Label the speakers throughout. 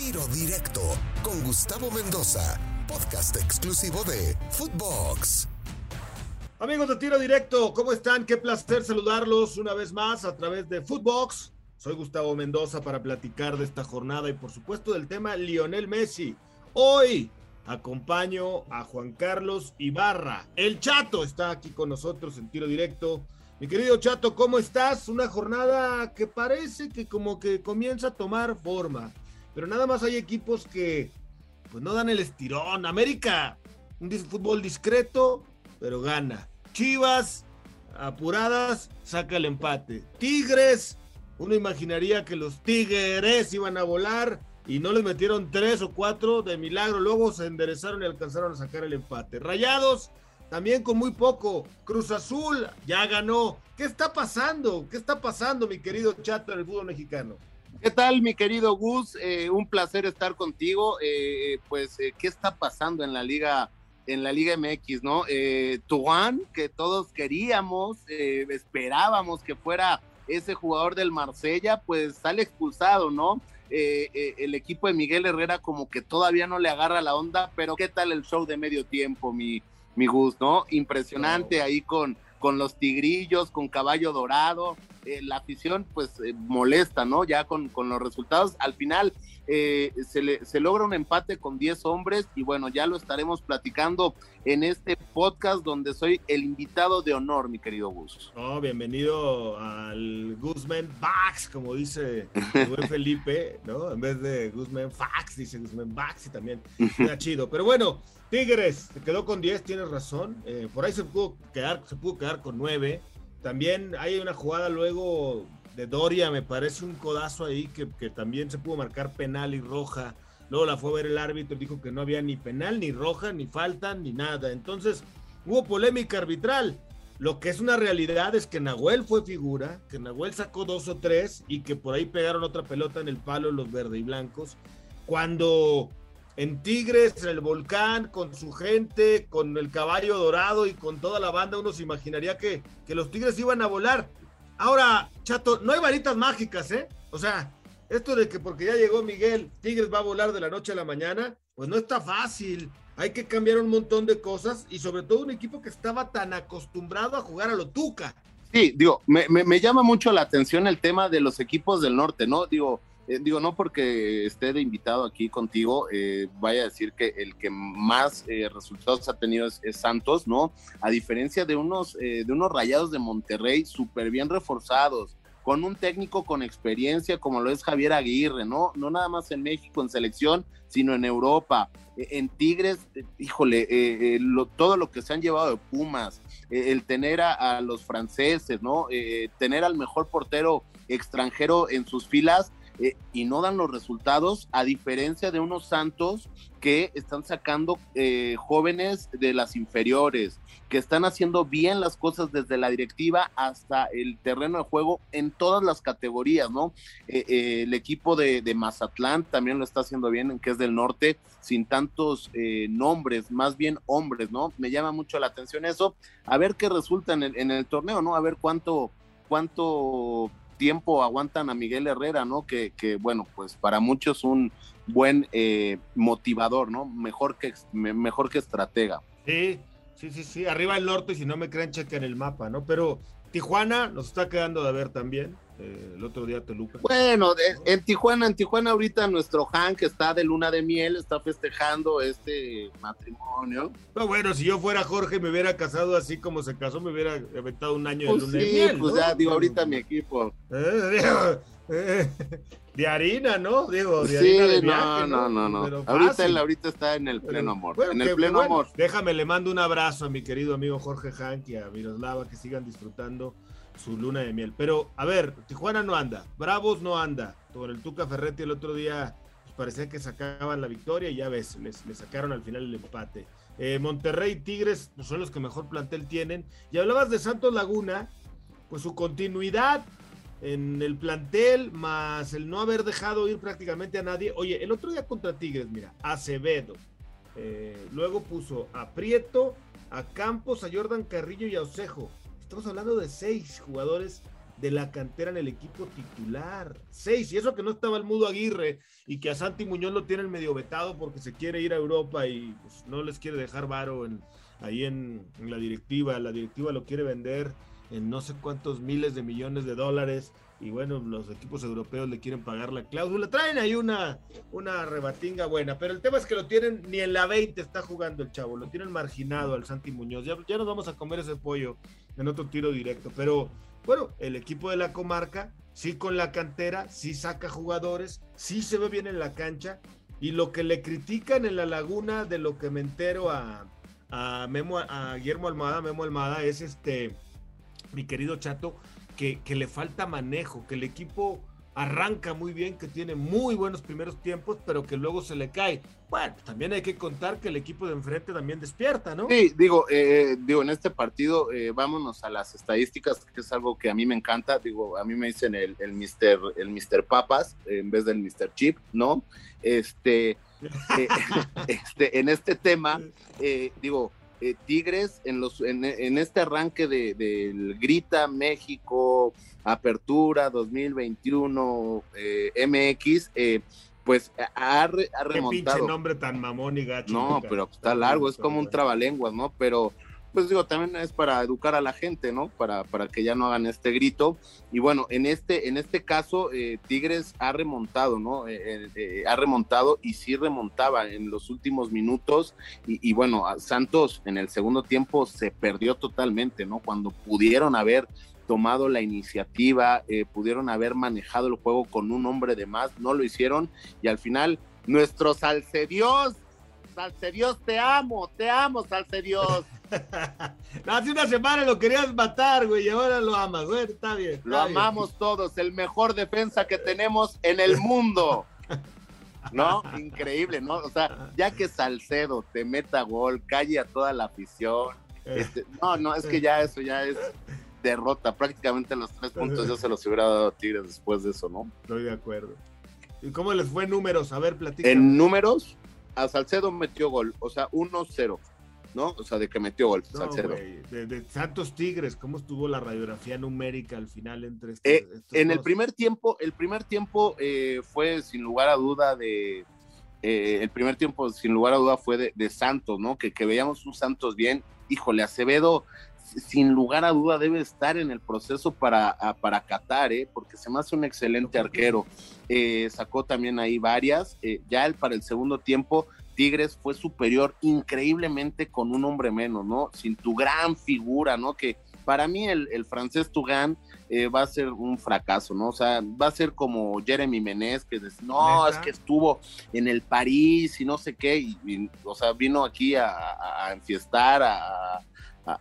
Speaker 1: Tiro Directo con Gustavo Mendoza, podcast exclusivo de Footbox.
Speaker 2: Amigos de Tiro Directo, ¿cómo están? Qué placer saludarlos una vez más a través de Footbox. Soy Gustavo Mendoza para platicar de esta jornada y por supuesto del tema Lionel Messi. Hoy acompaño a Juan Carlos Ibarra. El Chato está aquí con nosotros en Tiro Directo. Mi querido Chato, ¿cómo estás? Una jornada que parece que como que comienza a tomar forma, pero nada más hay equipos que pues no dan el estirón. América, un fútbol discreto, pero gana. Chivas, apuradas, saca el empate. Tigres, uno imaginaría que los Tigres iban a volar y no les metieron tres o cuatro de milagro. Luego se enderezaron y alcanzaron a sacar el empate. Rayados, también con muy poco. Cruz Azul ya ganó. ¿Qué está pasando? ¿Qué está pasando, mi querido Chato, en el fútbol mexicano?
Speaker 3: ¿Qué tal, mi querido Gus? Eh, un placer estar contigo. Eh, pues, eh, ¿qué está pasando en la liga, en la Liga MX, no? Tuan, que todos queríamos, esperábamos que fuera ese jugador del Marsella, pues sale expulsado, ¿no? el equipo de Miguel Herrera como que todavía no le agarra la onda, pero ¿qué tal el show de medio tiempo, mi, mi Gus, no? Impresionante ahí con, con los tigrillos, con caballo dorado. Eh, la afición pues eh, molesta, ¿no? Ya con, con, los resultados. Al final eh, se, le, se, logra un empate con 10 hombres y bueno, ya lo estaremos platicando en este podcast donde soy el invitado de honor, mi querido Gus.
Speaker 2: Oh, bienvenido al Guzmán Bax, como dice buen Felipe, ¿no? En vez de Guzmán Fax, dice Guzmán Bax y también está chido. Pero bueno, Tigres se quedó con 10, tienes razón. por ahí se pudo quedar, se pudo quedar con 9 también hay una jugada luego de Doria, me parece un codazo ahí que, también se pudo marcar penal y roja. Luego la fue a ver el árbitro, dijo que no había ni penal, ni roja, ni falta, ni nada. Entonces hubo polémica arbitral. Lo que es una realidad es que Nahuel fue figura, que Nahuel sacó dos o tres y que por ahí pegaron otra pelota en el palo los verdes y blancos. Cuando en Tigres, en el volcán, con su gente, con el caballo dorado y con toda la banda, uno se imaginaría que, que los Tigres iban a volar. Ahora, Chato, no hay varitas mágicas, ¿eh? O sea, esto de que porque ya llegó Miguel, Tigres va a volar de la noche a la mañana, pues no está fácil. Hay que cambiar un montón de cosas y sobre todo un equipo que estaba tan acostumbrado a jugar a lo tuca.
Speaker 3: Sí, digo, me, me, me llama mucho la atención el tema de los equipos del norte, ¿no? Digo, eh, digo, no porque esté de invitado aquí contigo, eh, vaya a decir que el que más eh, resultados ha tenido es, Santos, ¿no? A diferencia de unos, de unos rayados de Monterrey súper bien reforzados, con un técnico con experiencia como lo es Javier Aguirre, ¿no? No nada más en México en selección, sino en Europa. En Tigres, híjole, todo lo que se han llevado de Pumas, el tener a, a, los franceses, ¿no? tener al mejor portero extranjero en sus filas, eh, y no dan los resultados, a diferencia de unos Santos que están sacando eh, jóvenes de las inferiores, que están haciendo bien las cosas desde la directiva hasta el terreno de juego en todas las categorías, ¿no? Eh, el equipo de, Mazatlán también lo está haciendo bien, que es del norte, sin tantos nombres, más bien hombres, ¿no? Me llama mucho la atención eso, a ver qué resulta en el, en el torneo, ¿no? A ver cuánto cuánto tiempo aguantan a Miguel Herrera, ¿no? Que, que bueno, pues para muchos un buen eh, motivador, ¿no? Mejor que, mejor que estratega.
Speaker 2: Sí, sí, sí, sí. Arriba el norte, si no me creen, chequen el mapa, ¿no? Pero Tijuana nos está quedando de ver también. Eh, el otro día Toluca.
Speaker 3: Bueno, en Tijuana, en Tijuana ahorita nuestro Hank está de luna de miel, está festejando este matrimonio.
Speaker 2: No, bueno, si yo fuera Jorge me hubiera casado así como se casó, me hubiera aventado un año
Speaker 3: de
Speaker 2: pues
Speaker 3: luna de miel. Pues ya digo, ahorita mi equipo.
Speaker 2: Eh, eh, de harina, ¿no? Digo, de
Speaker 3: sí,
Speaker 2: harina de
Speaker 3: no, no, no, no, Ahorita, él, ahorita está en el pleno amor. en el pleno amor.
Speaker 2: Déjame, le mando un abrazo a mi querido amigo Jorge Hank y a Miroslava, que sigan disfrutando su luna de miel. Pero, a ver, Tijuana no anda, Bravos no anda. Con el Tuca Ferretti el otro día pues, parecía que sacaban la victoria y ya ves, les, sacaron al final el empate. Eh, Monterrey Tigres pues, son los que mejor plantel tienen. Y hablabas de Santos Laguna, pues su continuidad en el plantel, más el no haber dejado ir prácticamente a nadie. Oye, el otro día contra Tigres, mira, Acevedo. Eh, luego puso a Prieto, a Campos, a Jordan Carrillo y a Osejo. Estamos hablando de seis jugadores de la cantera en el equipo titular. Seis, y eso que no estaba el Mudo Aguirre y que a Santi Muñoz lo tienen medio vetado porque se quiere ir a Europa y pues, no les quiere dejar varo en, ahí en, la directiva. La directiva lo quiere vender en no sé cuántos miles de millones de dólares y bueno, los equipos europeos le quieren pagar la cláusula. Traen ahí una, una rebatinga buena, pero el tema es que lo tienen, ni en la 20 está jugando el chavo, lo tienen marginado al Santi Muñoz. Ya, ya nos vamos a comer ese pollo en otro tiro directo, pero bueno, el equipo de la comarca, sí con la cantera, sí saca jugadores, sí se ve bien en la cancha. Y lo que le critican en la laguna, de lo que me entero a, a, Memo, a Guillermo Almada, Memo Almada, es este, mi querido Chato, que, que le falta manejo, que el equipo arranca muy bien, que tiene muy buenos primeros tiempos, pero que luego se le cae. Bueno, también hay que contar que el equipo de enfrente también despierta, ¿no?
Speaker 3: Sí, digo, eh, digo, en este partido, eh, vámonos a las estadísticas, que es algo que a mí me encanta. Digo, a mí me dicen el, el Mister, el Mister Papas en vez del Mister Chip, ¿no? Este, eh, este, en este tema, digo, Tigres en, los, en, en este arranque del de, Grita México, Apertura 2021 MX, pues ha, ha remontado. Qué
Speaker 2: pinche nombre tan mamón y gacho.
Speaker 3: No, pero está largo, es como un trabalenguas, ¿no? Pero pues digo, también es para educar a la gente, ¿no? Para, para que ya no hagan este grito. Y bueno, en este, en este caso, eh, Tigres ha remontado, ¿no? Eh, eh, ha remontado y sí remontaba en los últimos minutos. Y, y, bueno, Santos en el segundo tiempo se perdió totalmente, ¿no? Cuando pudieron haber tomado la iniciativa, eh, pudieron haber manejado el juego con un hombre de más, no lo hicieron y al final nuestro Salcedios, Salcedios te amo, te amo Salcedios.
Speaker 2: Hace una semana lo querías matar, güey, y ahora lo amas, güey, está bien.
Speaker 3: lo amamos todos, el mejor defensa que tenemos en el mundo. ¿No? Increíble, ¿no? O sea, ya que Salcedo te meta gol, calle a toda la afición. Este, no, no, es que ya eso ya es derrota. Prácticamente los tres puntos ya se los hubiera dado a Tigres después de eso, ¿no?
Speaker 2: Estoy de acuerdo. ¿Y cómo les fue en números? A ver, platica.
Speaker 3: En números, a Salcedo metió gol, o sea, 1-0, ¿no? O sea, de que metió gol, Salcedo.
Speaker 2: De, Santos Tigres, ¿cómo estuvo la radiografía numérica al final entre estos,
Speaker 3: eh, En el primer tiempo, el primer tiempo eh, fue sin lugar a duda de. Eh, el primer tiempo, sin lugar a duda, fue de, de Santos, ¿no? Que, que veíamos un Santos bien. Híjole, Acevedo sin lugar a duda debe estar en el proceso para, para Qatar, ¿eh? porque se me hace un excelente arquero. Eh, sacó también ahí varias. Eh, ya el, para el segundo tiempo, Tigres fue superior increíblemente con un hombre menos, ¿no? Sin tu gran figura, ¿no? Que para mí el, el francés Tugán va a ser un fracaso, ¿no? O sea, va a ser como Jeremy Menez, que dice, no, es que estuvo en el París y no sé qué, y, o sea, vino aquí a, a enfiestar, a,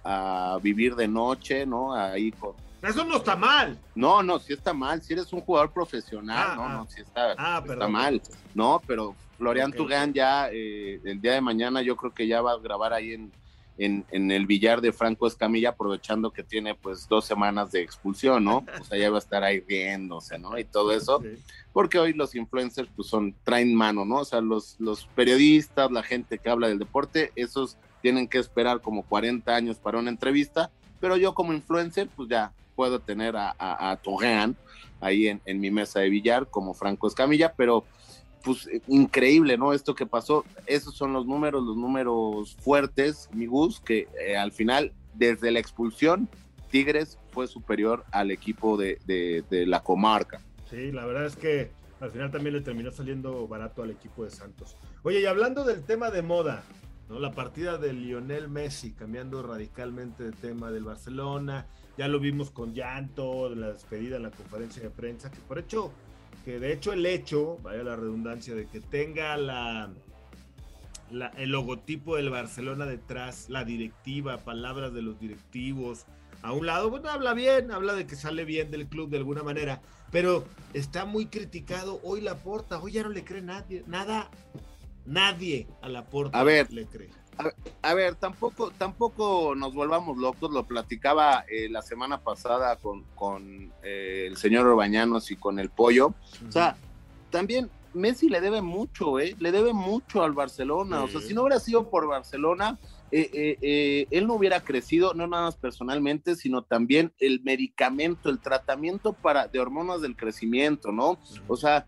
Speaker 3: a, vivir de noche, ¿no? Ahí con...
Speaker 2: Eso no está mal.
Speaker 3: No, no, sí está mal. Si eres un jugador profesional, ah, no, no, ah. sí está, ah, está mal. No, pero Florian Tugán ya eh, el día de mañana yo creo que ya va a grabar ahí en, en, en, el billar de Franco Escamilla, aprovechando que tiene pues dos semanas de expulsión, ¿no? O sea, ya va a estar ahí riéndose, ¿no? Y todo eso, porque hoy los influencers pues son, traen mano, ¿no? O sea, los, los periodistas, la gente que habla del deporte, esos tienen que esperar como 40 años para una entrevista, pero yo como influencer, pues ya puedo tener a, a, ahí en, mi mesa de billar como Franco Escamilla, pero pues increíble, ¿no? Esto que pasó, esos son los números, los números fuertes, mi Gus, que eh, al final, desde la expulsión, Tigres fue superior al equipo de la comarca.
Speaker 2: Sí, la verdad es que al final también le terminó saliendo barato al equipo de Santos. Oye, y hablando del tema de moda, la partida de Lionel Messi, cambiando radicalmente de tema del Barcelona, ya lo vimos con llanto, la despedida en la conferencia de prensa, que por hecho, que de hecho el hecho, vaya la redundancia, de que tenga la, el logotipo del Barcelona detrás, la directiva, palabras de los directivos, a un lado, bueno, habla bien, habla de que sale bien del club de alguna manera, pero está muy criticado hoy la porta, hoy ya no le cree nadie, nada Nadie a la puerta le cree.
Speaker 3: A, ver, tampoco, tampoco nos volvamos locos, lo platicaba eh, la semana pasada con, con eh, el señor Orbañanos y con el pollo. O sea, también Messi le debe mucho, ¿eh? Le debe mucho al Barcelona. O sea, si no hubiera sido por Barcelona, eh, eh, eh, él no hubiera crecido, no nada más personalmente, sino también el medicamento, el tratamiento para, de hormonas del crecimiento, ¿no? O sea,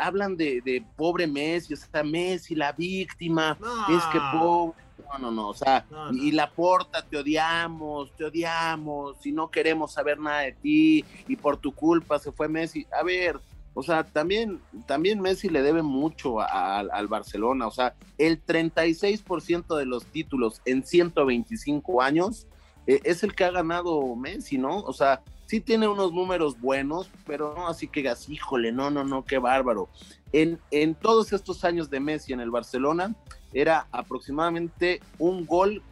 Speaker 3: hablan de, pobre Messi, o sea, Messi, la víctima, es que pobre. No, no, no, o sea, y la porta, te odiamos, te odiamos, y no queremos saber nada de ti, y por tu culpa se fue Messi. A ver, o sea, también, también Messi le debe mucho al Barcelona. O sea, el 36% de los títulos en 125 años eh, es el que ha ganado Messi, ¿no? O sea, sí tiene unos números buenos, pero no así que digas, híjole, no, no, no, qué bárbaro. En, en todos estos años de Messi en el Barcelona, era aproximadamente un gol,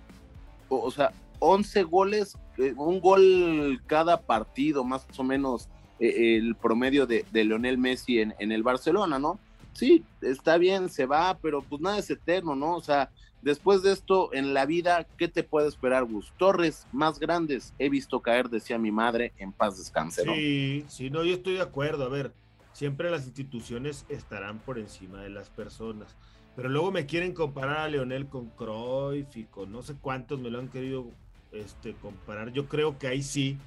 Speaker 3: o, sea, 11 goles, eh, un gol cada partido, más o menos el promedio de, Leonel Messi en, en, el Barcelona, ¿no? Sí, está bien, se va, pero pues nada es eterno, ¿no? O sea, después de esto en la vida, ¿qué te puede esperar, Gus? Torres más grandes he visto caer, decía mi madre, en paz descanse, ¿no?
Speaker 2: Sí, sí, no, yo estoy de acuerdo. A ver, siempre las instituciones estarán por encima de las personas. Pero luego me quieren comparar a Leonel con Cruyff y con no sé cuántos me lo han querido este, comparar. Yo creo que ahí sí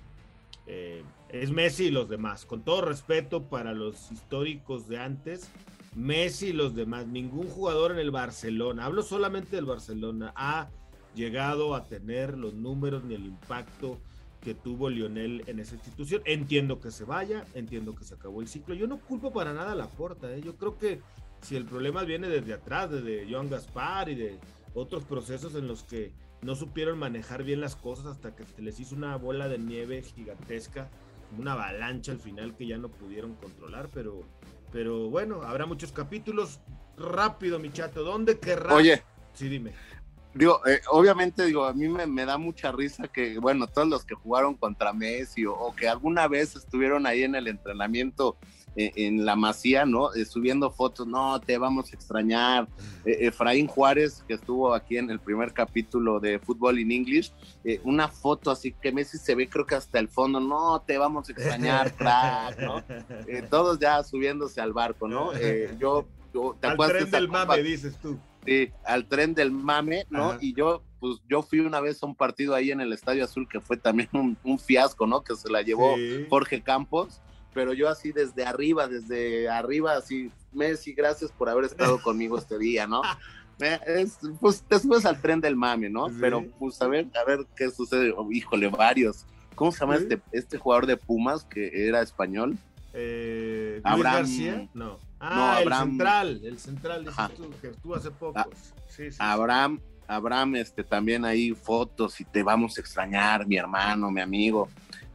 Speaker 2: eh, es Messi y los demás. Con todo respeto para los históricos de antes, Messi y los demás. Ningún jugador en el Barcelona, hablo solamente del Barcelona, ha llegado a tener los números ni el impacto que tuvo Lionel en esa institución. Entiendo que se vaya, entiendo que se acabó el ciclo. Yo no culpo para nada a la porta. ¿eh? Yo creo que si el problema viene desde atrás, desde Joan Gaspar y de otros procesos en los que no supieron manejar bien las cosas hasta que se les hizo una bola de nieve gigantesca, una avalancha al final que ya no pudieron controlar, pero, pero bueno, habrá muchos capítulos. Rápido, mi chato, ¿dónde querrás?
Speaker 3: Oye,
Speaker 2: sí, dime.
Speaker 3: Digo, eh, obviamente, digo, a mí me, da mucha risa que, bueno, todos los que jugaron contra Messi o que alguna vez estuvieron ahí en el entrenamiento eh, en la masía, ¿no? Eh, subiendo fotos, no, te vamos a extrañar. Eh, Efraín Juárez, que estuvo aquí en el primer capítulo de Fútbol in English, una foto así que Messi se ve creo que hasta el fondo, no, te vamos a extrañar, crack, ¿no? todos ya subiéndose al barco, ¿no? yo,
Speaker 2: ¿te al tren del mame, dices tú.
Speaker 3: Sí, al tren del mame, ¿no? Y yo, pues yo fui una vez a un partido ahí en el Estadio Azul que fue también un, fiasco, ¿no? Que se la llevó Jorge Campos pero yo así desde arriba, desde arriba, así, Messi, gracias por haber estado conmigo este día, ¿no? pues te subes al tren del mame, ¿no? Pero pues a ver, a ver qué sucede. Oh, híjole, varios. ¿Cómo se llama este, este jugador de Pumas que era español?
Speaker 2: Eh, Abraham García? No. Ah, el central, el central que estuvo hace poco. Ah, sí, sí,
Speaker 3: Abraham, Abraham, este, también ahí fotos y te vamos a extrañar, mi hermano, mi amigo.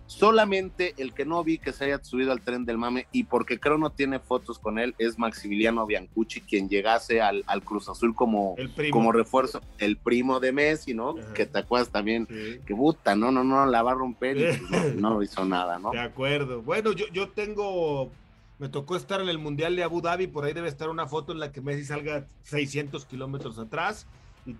Speaker 3: Solamente el que no vi que se haya subido al tren del mame y porque creo no tiene fotos con él es Maximiliano Biancucci, quien llegase al, Cruz Azul como, como refuerzo, el primo de Messi, ¿no? Que te acuerdas también, que puta, no, no, no, la va a romper y pues no, hizo nada, ¿no?
Speaker 2: De acuerdo. Bueno, yo, yo tengo me tocó estar en el Mundial de Abu Dhabi, por ahí debe estar una foto en la que Messi salga 600 kilómetros atrás.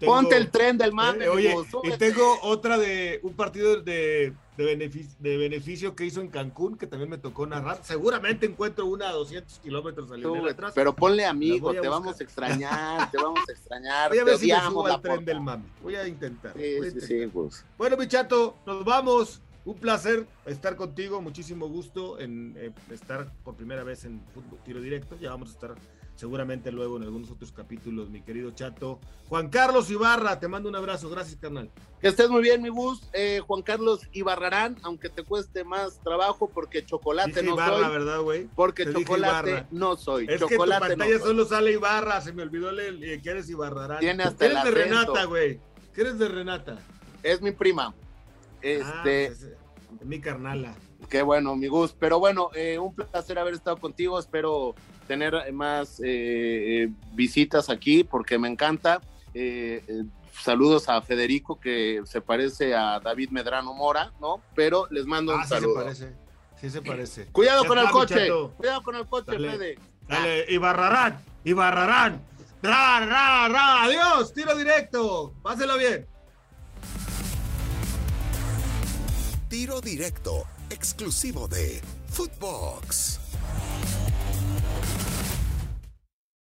Speaker 3: Ponte el tren del mame.
Speaker 2: Eh, oye, y tengo otra de un partido de, de, beneficio, de beneficio que hizo en Cancún, que también me tocó narrar. Seguramente encuentro una a 200 kilómetros saliendo atrás.
Speaker 3: Pero ponle amigo, te vamos a extrañar, te vamos a extrañar.
Speaker 2: Voy a ver si me subo al tren del mame. Voy a intentar. Sí, Sí, pues. Bueno, mi chato, nos vamos. Un placer estar contigo, muchísimo gusto en eh, estar por primera vez en Fútbol Tiro Directo. Ya vamos a estar seguramente luego en algunos otros capítulos, mi querido Chato. Juan Carlos Ibarra, te mando un abrazo, gracias, carnal.
Speaker 3: Que estés muy bien, mi bus. Eh, Juan Carlos Ibarrarán, aunque te cueste más trabajo, porque chocolate no
Speaker 2: Ibarra,
Speaker 3: soy.
Speaker 2: ¿verdad, güey?
Speaker 3: Porque chocolate no soy.
Speaker 2: Es
Speaker 3: chocolate
Speaker 2: que en tu pantalla solo sale Ibarra, se me olvidó leer, que eres Ibarrarán.
Speaker 3: Tiene hasta
Speaker 2: eres de Renata, güey? ¿Qué eres de Renata?
Speaker 3: Es mi prima. Este... Ah,
Speaker 2: es mi carnala.
Speaker 3: Qué bueno, mi Gus. Pero bueno, eh, un placer haber estado contigo. Espero tener más eh, visitas aquí porque me encanta. Eh, saludos a Federico que se parece a David Medrano Mora, ¿no? Pero les mando un
Speaker 2: ah,
Speaker 3: saludo.
Speaker 2: Sí se parece. Sí se parece.
Speaker 3: Cuidado con el coche. Cuidado con el coche, Fede.
Speaker 2: Dale, y barrarán, y barrarán. Ra, ra, ra. Adiós, tiro directo. Páselo bien.
Speaker 1: Tiro directo, exclusivo de Footbox.